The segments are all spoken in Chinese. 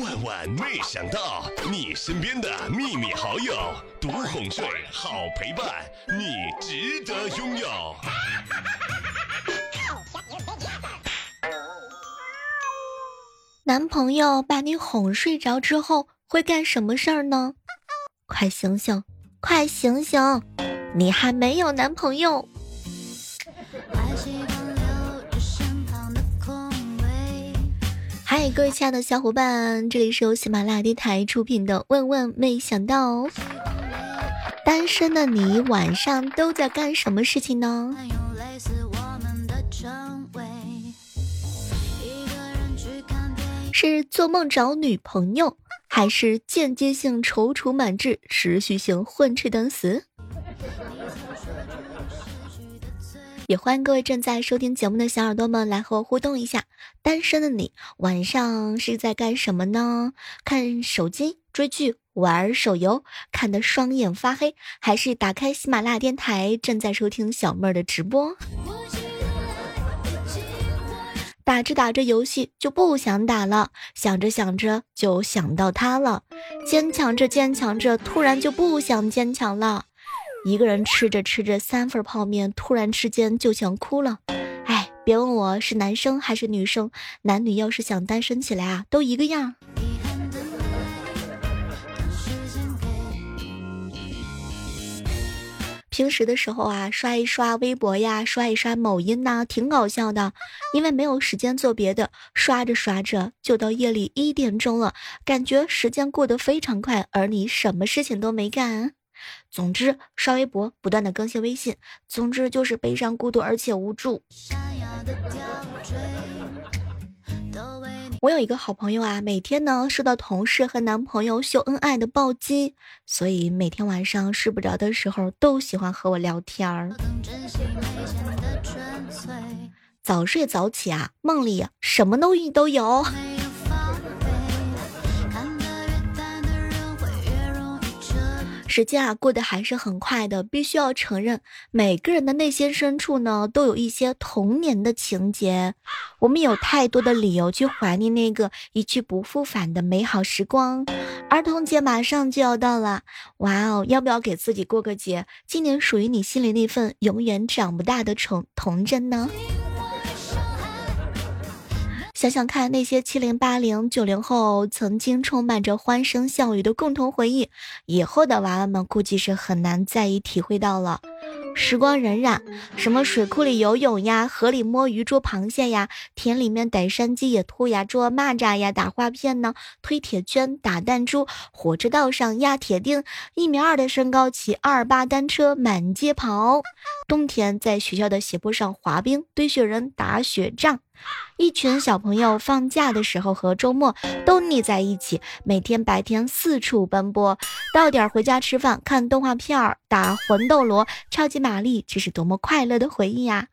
万万没想到，你身边的秘密好友，独哄睡，好陪伴，你值得拥有。男朋友把你哄睡着之后会干什么事儿呢？快醒醒，快醒醒！你还没有男朋友。嗨，各位亲爱的小伙伴，这里是由喜马拉雅电台出品的《问问没想到》。单身的你晚上都在干什么事情呢？是做梦找女朋友，还是间接性踌躇满志，持续性混吃等死？也欢迎各位正在收听节目的小耳朵们来和我互动一下。单身的你晚上是在干什么呢？看手机、追剧、玩手游，看得双眼发黑，还是打开喜马拉雅电台正在收听小妹儿的直播？打着打着游戏就不想打了，想着想着就想到他了，坚强着坚强着，突然就不想坚强了。一个人吃着吃着三份泡面，突然之间就想哭了。哎，别问我是男生还是女生，男女要是想单身起来啊，都一个样。平时的时候啊，刷一刷微博呀，刷一刷某音呐，挺搞笑的。因为没有时间做别的，刷着刷着就到夜里一点钟了，感觉时间过得非常快，而你什么事情都没干。总之，刷微博，不断的更新微信，总之就是悲伤、孤独而且无助。我有一个好朋友啊，每天呢受到同事和男朋友秀恩爱的暴击，所以每天晚上睡不着的时候都喜欢和我聊天儿。早睡早起啊，梦里什么东西都有。时间啊，过得还是很快的。必须要承认，每个人的内心深处呢，都有一些童年的情节。我们有太多的理由去怀念那个一去不复返的美好时光。儿童节马上就要到了，哇哦，要不要给自己过个节，今年属于你心里那份永远长不大的童童真呢？想想看，那些七零八零九零后曾经充满着欢声笑语的共同回忆，以后的娃娃们估计是很难再一体会到了。时光荏苒，什么水库里游泳呀，河里摸鱼捉螃蟹呀，田里面逮山鸡野兔呀，捉蚂蚱呀，打花片呢，推铁圈打弹珠，火车道上压铁钉，一米二的身高骑二八单车满街跑，冬天在学校的斜坡上滑冰，堆雪人打雪仗。一群小朋友放假的时候和周末都腻在一起，每天白天四处奔波，到点回家吃饭、看动画片儿、打魂斗罗、超级玛丽，这是多么快乐的回忆呀！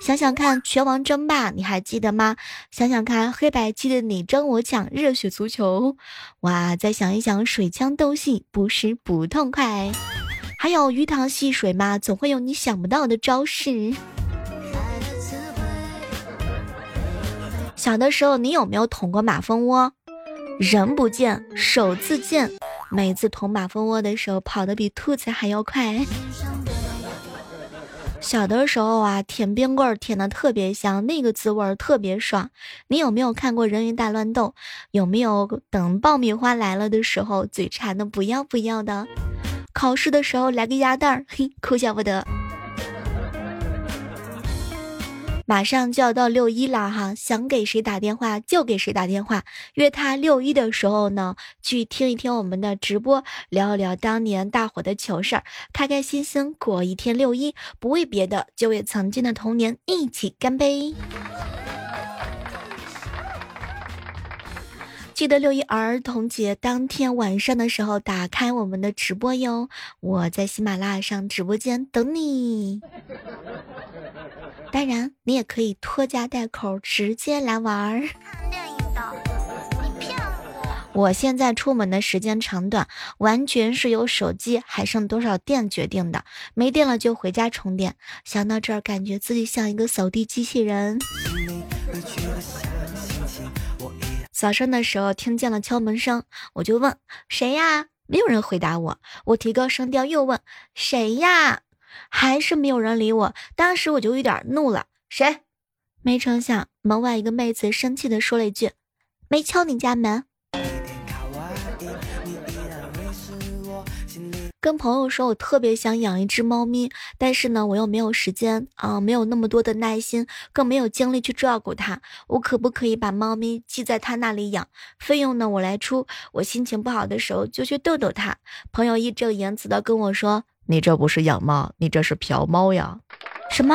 想想看，拳王争霸，你还记得吗？想想看，黑白机的你争我抢，热血足球，哇！再想一想，水枪斗戏，不是不痛快？还有鱼塘戏水嘛，总会有你想不到的招式。小的时候，你有没有捅过马蜂窝？人不见，手自见。每次捅马蜂窝的时候，跑得比兔子还要快。小的时候啊，舔冰棍儿舔的特别香，那个滋味儿特别爽。你有没有看过《人鱼大乱斗》？有没有等爆米花来了的时候，嘴馋的不要不要的？考试的时候来个鸭蛋儿，嘿，哭笑不得。马上就要到六一了哈，想给谁打电话就给谁打电话，约他六一的时候呢，去听一听我们的直播，聊一聊当年大伙的糗事儿，开开心心过一天六一，不为别的，就为曾经的童年一起干杯。记得六一儿童节当天晚上的时候，打开我们的直播哟，我在喜马拉雅上直播间等你。当然，你也可以拖家带口直接来玩儿。看电影的，你骗我！我现在出门的时间长短，完全是由手机还剩多少电决定的。没电了就回家充电。想到这儿，感觉自己像一个扫地机器人。早上的时候听见了敲门声，我就问谁呀？没有人回答我。我提高声调又问谁呀？还是没有人理我。当时我就有点怒了，谁？没成想门外一个妹子生气的说了一句：“没敲你家门。”跟朋友说，我特别想养一只猫咪，但是呢，我又没有时间啊，没有那么多的耐心，更没有精力去照顾它。我可不可以把猫咪寄在他那里养？费用呢，我来出。我心情不好的时候就去逗逗它。朋友义正言辞的跟我说：“你这不是养猫，你这是嫖猫呀！”什么？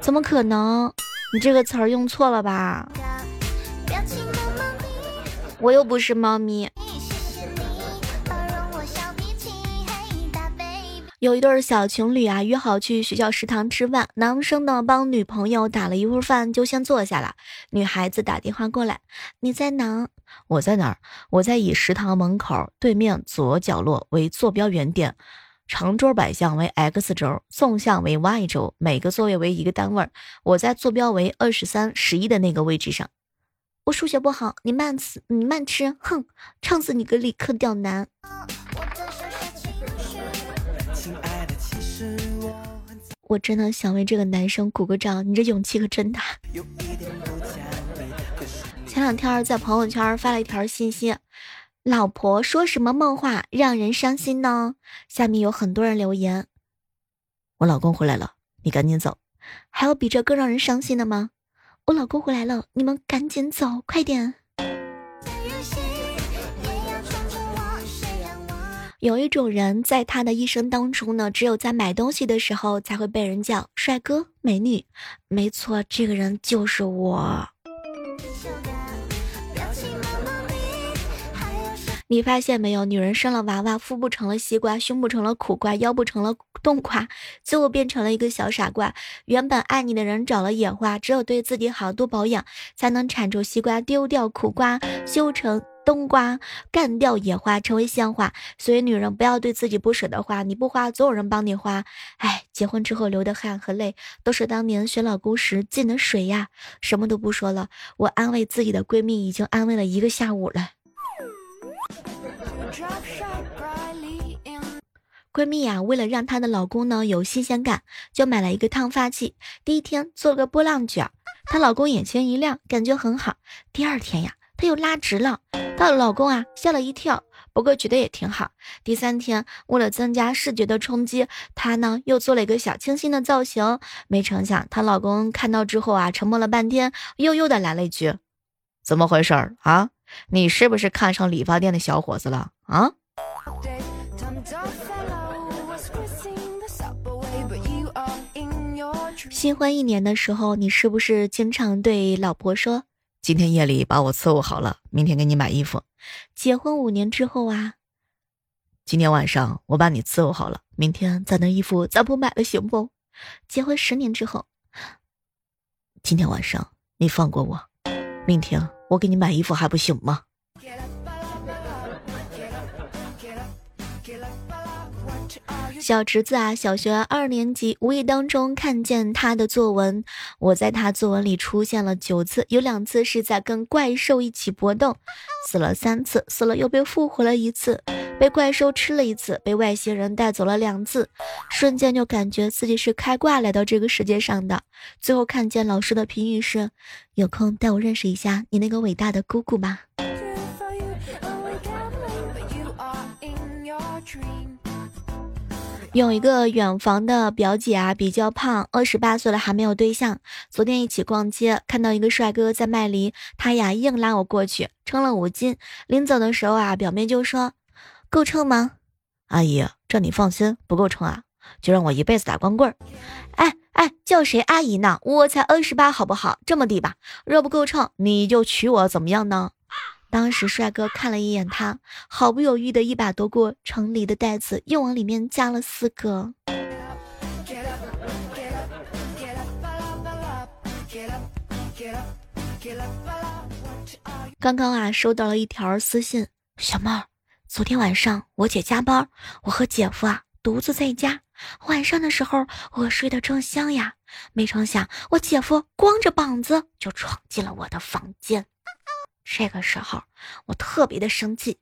怎么可能？你这个词儿用错了吧？我又不是猫咪。有一对小情侣啊，约好去学校食堂吃饭。男生呢帮女朋友打了一会儿饭，就先坐下了。女孩子打电话过来：“你在哪？我在哪儿？我在以食堂门口对面左角落为坐标原点，长桌摆向为 x 轴，纵向为 y 轴，每个座位为一个单位。我在坐标为二十三十一的那个位置上。我数学不好，你慢死，你慢吃，哼，撑死你个理科屌男！”我真的想为这个男生鼓个掌，你这勇气可真大。前两天在朋友圈发了一条信息，老婆说什么梦话让人伤心呢？下面有很多人留言，我老公回来了，你赶紧走。还有比这更让人伤心的吗？我老公回来了，你们赶紧走，快点。有一种人，在他的一生当中呢，只有在买东西的时候才会被人叫帅哥美女。没错，这个人就是我。你发现没有，女人生了娃娃，腹部成了西瓜，胸部成了苦瓜，腰部成了冬瓜，最后变成了一个小傻瓜。原本爱你的人找了野花，只有对自己好，多保养，才能铲除西瓜，丢掉苦瓜，修成。冬瓜干掉野花，成为鲜花。所以女人不要对自己不舍得花，你不花，总有人帮你花。哎，结婚之后流的汗和泪，都是当年选老公时进的水呀。什么都不说了，我安慰自己的闺蜜已经安慰了一个下午了。闺蜜呀，为了让她的老公呢有新鲜感，就买了一个烫发器。第一天做了个波浪卷，她老公眼前一亮，感觉很好。第二天呀。她又拉直了，她老公啊吓了一跳，不过觉得也挺好。第三天，为了增加视觉的冲击，她呢又做了一个小清新的造型。没成想，她老公看到之后啊，沉默了半天，悠悠的来了一句：“怎么回事儿啊？你是不是看上理发店的小伙子了啊？”新婚一年的时候，你是不是经常对老婆说？今天夜里把我伺候好了，明天给你买衣服。结婚五年之后啊，今天晚上我把你伺候好了，明天咱的衣服咱不买了行不？结婚十年之后，今天晚上你放过我，明天我给你买衣服还不行吗？小侄子啊，小学二年级，无意当中看见他的作文，我在他作文里出现了九次，有两次是在跟怪兽一起搏斗，死了三次，死了又被复活了一次，被怪兽吃了一次，被外星人带走了两次，瞬间就感觉自己是开挂来到这个世界上的。最后看见老师的评语是：有空带我认识一下你那个伟大的姑姑吧。有一个远房的表姐啊，比较胖，二十八岁了还没有对象。昨天一起逛街，看到一个帅哥在卖梨，他呀硬拉我过去，称了五斤。临走的时候啊，表妹就说：“够称吗？”阿姨，这你放心，不够称啊，就让我一辈子打光棍。哎哎，叫谁阿姨呢？我才二十八，好不好？这么地吧，若不够称，你就娶我，怎么样呢？当时帅哥看了一眼他，毫不犹豫的一把夺过城里的袋子，又往里面加了四个。刚刚啊，收到了一条私信，小妹儿，昨天晚上我姐加班，我和姐夫啊独自在家，晚上的时候我睡得正香呀，没成想我姐夫光着膀子就闯进了我的房间。这个时候我特别的生气，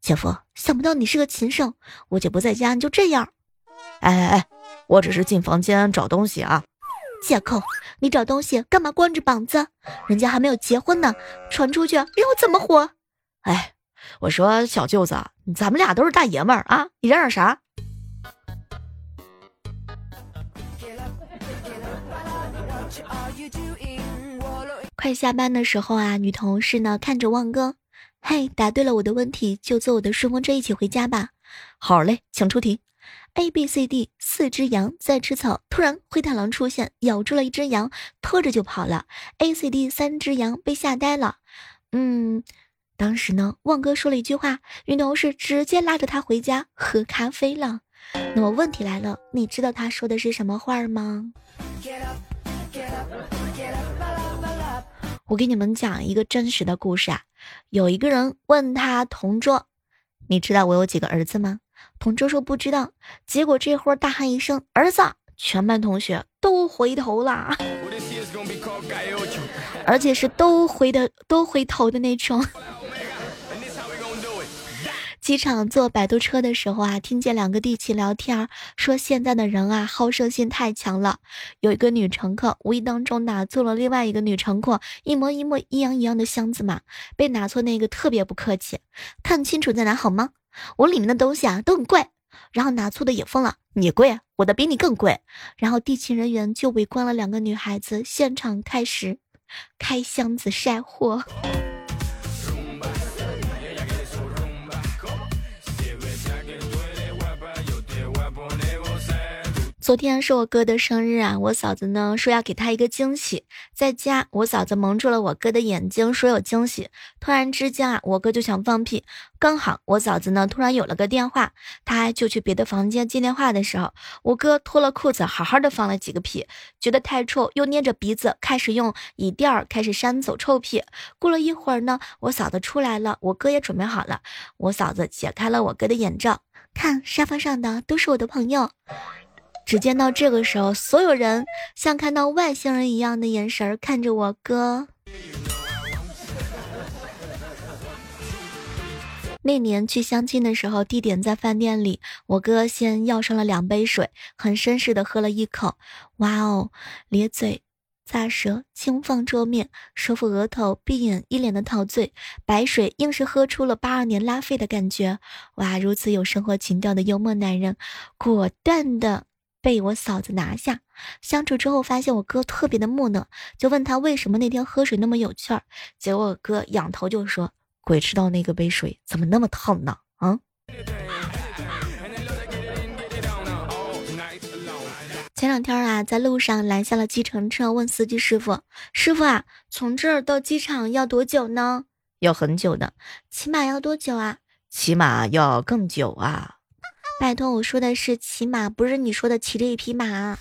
姐夫，想不到你是个禽兽，我姐不在家你就这样。哎哎哎，我只是进房间找东西啊。借口，你找东西干嘛光着膀子？人家还没有结婚呢，传出去让我怎么活？哎，我说小舅子，咱们俩都是大爷们儿啊，你嚷嚷啥？快下班的时候啊，女同事呢看着旺哥，嘿，答对了我的问题就坐我的顺风车一起回家吧。好嘞，请出题。A、B、C、D 四只羊在吃草，突然灰太狼出现，咬住了一只羊，拖着就跑了。A、C、D 三只羊被吓呆了。嗯，当时呢，旺哥说了一句话，女同事直接拉着他回家喝咖啡了。那么问题来了，你知道他说的是什么话吗？我给你们讲一个真实的故事啊，有一个人问他同桌：“你知道我有几个儿子吗？”同桌说不知道。结果这会儿大喊一声“儿子”，全班同学都回头了，而且是都回的都回头的那种。机场坐摆渡车的时候啊，听见两个地勤聊天，说现在的人啊，好胜心太强了。有一个女乘客无意当中拿错了另外一个女乘客一模一模一样一样的箱子嘛，被拿错那个特别不客气，看清楚再拿好吗？我里面的东西啊都很贵。然后拿错的也疯了，你贵，我的比你更贵。然后地勤人员就围观了两个女孩子，现场开始开箱子晒货。昨天是我哥的生日啊，我嫂子呢说要给他一个惊喜，在家我嫂子蒙住了我哥的眼睛，说有惊喜。突然之间啊，我哥就想放屁，刚好我嫂子呢突然有了个电话，他就去别的房间接电话的时候，我哥脱了裤子，好好的放了几个屁，觉得太臭，又捏着鼻子开始用椅垫儿开始扇走臭屁。过了一会儿呢，我嫂子出来了，我哥也准备好了，我嫂子解开了我哥的眼罩，看沙发上的都是我的朋友。只见到这个时候，所有人像看到外星人一样的眼神看着我哥。那年去相亲的时候，地点在饭店里，我哥先要上了两杯水，很绅士的喝了一口，哇哦，咧嘴、咂舌、轻放桌面，手抚额头，闭眼，一脸的陶醉，白水硬是喝出了八二年拉菲的感觉，哇，如此有生活情调的幽默男人，果断的。被我嫂子拿下，相处之后发现我哥特别的木讷，就问他为什么那天喝水那么有趣儿。结果我哥仰头就说：“鬼知道那个杯水怎么那么烫呢？”啊！前两天啊，在路上拦下了计程车，问司机师傅：“师傅啊，从这儿到机场要多久呢？”“要很久的，起码要多久啊？”“起码要更久啊。”拜托，我说的是骑马，不是你说的骑着一匹马。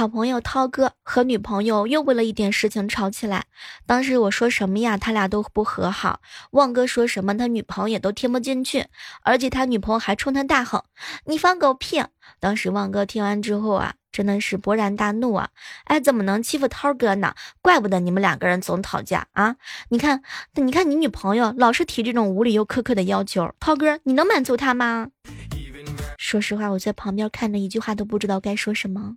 好朋友涛哥和女朋友又为了一点事情吵起来，当时我说什么呀，他俩都不和好。旺哥说什么，他女朋友也都听不进去，而且他女朋友还冲他大吼：“你放狗屁！”当时旺哥听完之后啊。真的是勃然大怒啊！哎，怎么能欺负涛哥呢？怪不得你们两个人总吵架啊！你看，你看你女朋友老是提这种无理又苛刻的要求，涛哥你能满足她吗？说实话，我在旁边看着，一句话都不知道该说什么。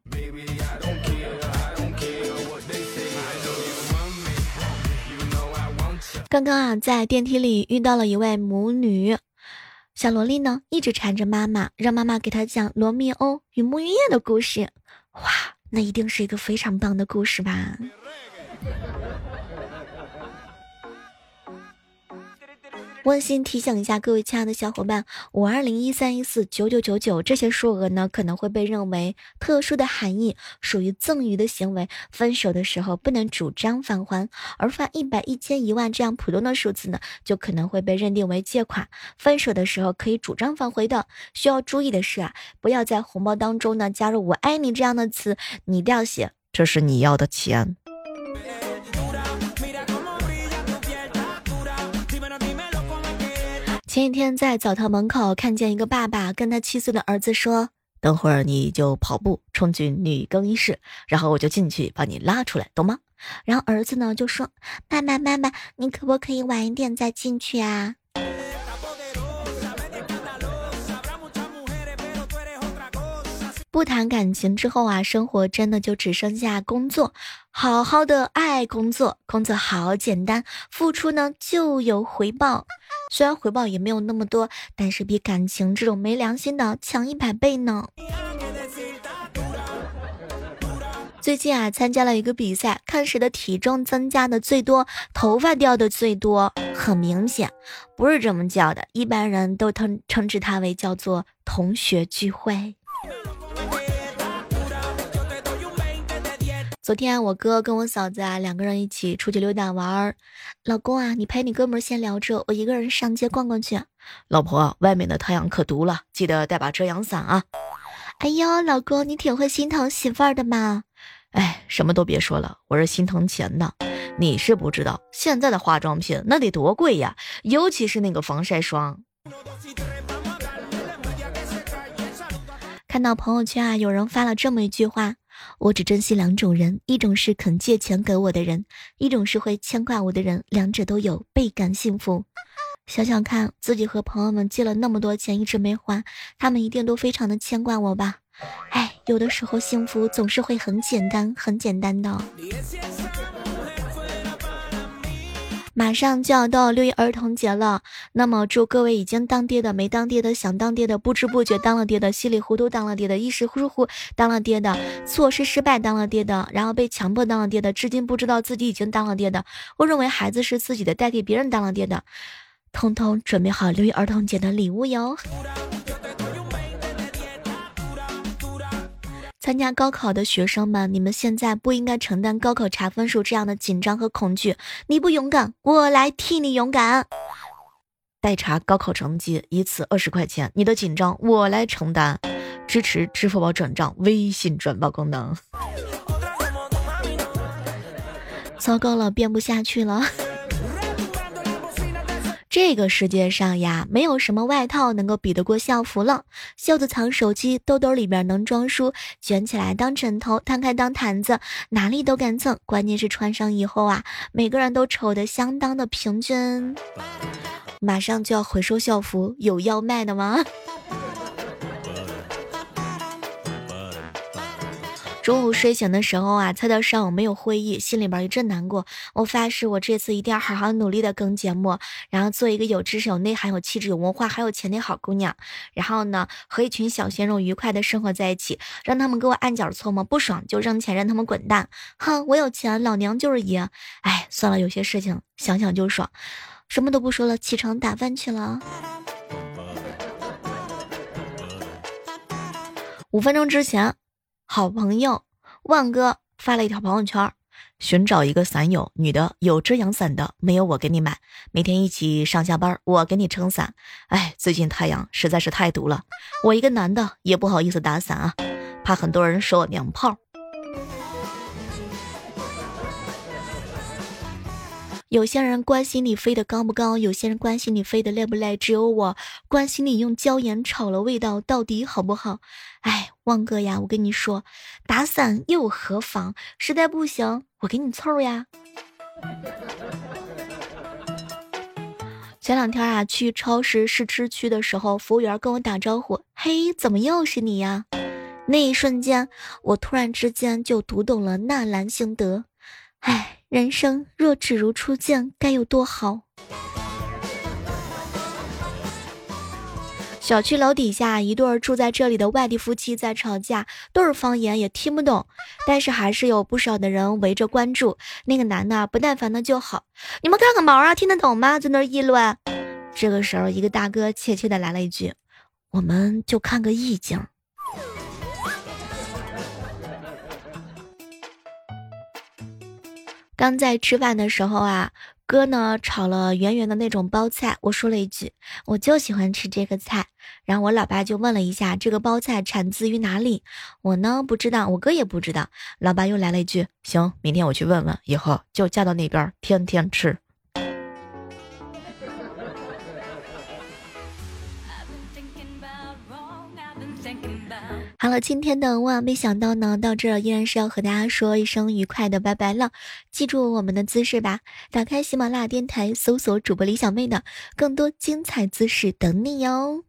刚刚啊，在电梯里遇到了一位母女。小萝莉呢，一直缠着妈妈，让妈妈给她讲罗密欧与沐浴液的故事。哇，那一定是一个非常棒的故事吧。温馨提醒一下各位亲爱的小伙伴，五二零一三一四九九九九这些数额呢，可能会被认为特殊的含义，属于赠与的行为。分手的时候不能主张返还，而发一百、一千、一万这样普通的数字呢，就可能会被认定为借款。分手的时候可以主张返回的。需要注意的是啊，不要在红包当中呢加入“我爱你”这样的词，你一定要写这是你要的钱。前几天在澡堂门口看见一个爸爸跟他七岁的儿子说：“等会儿你就跑步冲进女更衣室，然后我就进去把你拉出来，懂吗？”然后儿子呢就说：“爸爸妈妈，你可不可以晚一点再进去啊？”不谈感情之后啊，生活真的就只剩下工作，好好的爱工作，工作好简单，付出呢就有回报，虽然回报也没有那么多，但是比感情这种没良心的强一百倍呢。最近啊，参加了一个比赛，看谁的体重增加的最多，头发掉的最多。很明显，不是这么叫的，一般人都称称之它为叫做同学聚会。昨天我哥跟我嫂子啊两个人一起出去溜达玩儿，老公啊，你陪你哥们儿先聊着，我一个人上街逛逛去。老婆，外面的太阳可毒了，记得带把遮阳伞啊。哎呦，老公，你挺会心疼媳妇儿的嘛。哎，什么都别说了，我是心疼钱的。你是不知道，现在的化妆品那得多贵呀，尤其是那个防晒霜。看到朋友圈啊，有人发了这么一句话：我只珍惜两种人，一种是肯借钱给我的人，一种是会牵挂我的人，两者都有，倍感幸福。想想看，自己和朋友们借了那么多钱，一直没还，他们一定都非常的牵挂我吧？哎，有的时候幸福总是会很简单，很简单的。马上就要到六一儿童节了，那么祝各位已经当爹的、没当爹的、想当爹的、不知不觉当了爹的、稀里糊涂当了爹的、一时疏忽当了爹的、错失失败当了爹的、然后被强迫当了爹的、至今不知道自己已经当了爹的、我认为孩子是自己的，代替别人当了爹的，通通准备好六一儿童节的礼物哟。参加高考的学生们，你们现在不应该承担高考查分数这样的紧张和恐惧。你不勇敢，我来替你勇敢。代查高考成绩，一次二十块钱，你的紧张我来承担。支持支付宝转账、微信转发功能。糟糕了，编不下去了。这个世界上呀，没有什么外套能够比得过校服了。袖子藏手机，兜兜里边能装书，卷起来当枕头，摊开当毯子，哪里都敢蹭。关键是穿上以后啊，每个人都丑得相当的平均。马上就要回收校服，有要卖的吗？中午睡醒的时候啊，猜到上午没有会议，心里边一阵难过。我发誓，我这次一定要好好努力的更节目，然后做一个有知识、有内涵、有气质、有文化还有钱的好姑娘。然后呢，和一群小鲜肉愉快的生活在一起，让他们给我按脚搓磨，不爽就扔钱让他们滚蛋。哼，我有钱，老娘就是爷。哎，算了，有些事情想想就爽。什么都不说了，起床打饭去了。五分钟之前。好朋友万哥发了一条朋友圈，寻找一个伞友，女的有遮阳伞的，没有我给你买，每天一起上下班，我给你撑伞。哎，最近太阳实在是太毒了，我一个男的也不好意思打伞啊，怕很多人说我娘炮。有些人关心你飞得高不高，有些人关心你飞得累不累，只有我关心你用椒盐炒了味道到底好不好。哎，旺哥呀，我跟你说，打伞又何妨？实在不行，我给你凑呀。前两天啊，去超市试吃区的时候，服务员跟我打招呼：“嘿，怎么又是你呀？”那一瞬间，我突然之间就读懂了纳兰性德。唉，人生若只如初见，该有多好。小区楼底下，一对住在这里的外地夫妻在吵架，都是方言，也听不懂，但是还是有不少的人围着关注。那个男的不耐烦的就好：“你们看个毛啊，听得懂吗？”在那议论。这个时候，一个大哥怯怯的来了一句：“我们就看个意境。”刚在吃饭的时候啊，哥呢炒了圆圆的那种包菜，我说了一句，我就喜欢吃这个菜。然后我老爸就问了一下，这个包菜产自于哪里？我呢不知道，我哥也不知道。老爸又来了一句，行，明天我去问问，以后就嫁到那边，天天吃。好了，今天的万万没想到呢，到这儿依然是要和大家说一声愉快的拜拜了。记住我们的姿势吧，打开喜马拉雅电台，搜索主播李小妹的更多精彩姿势等你哟。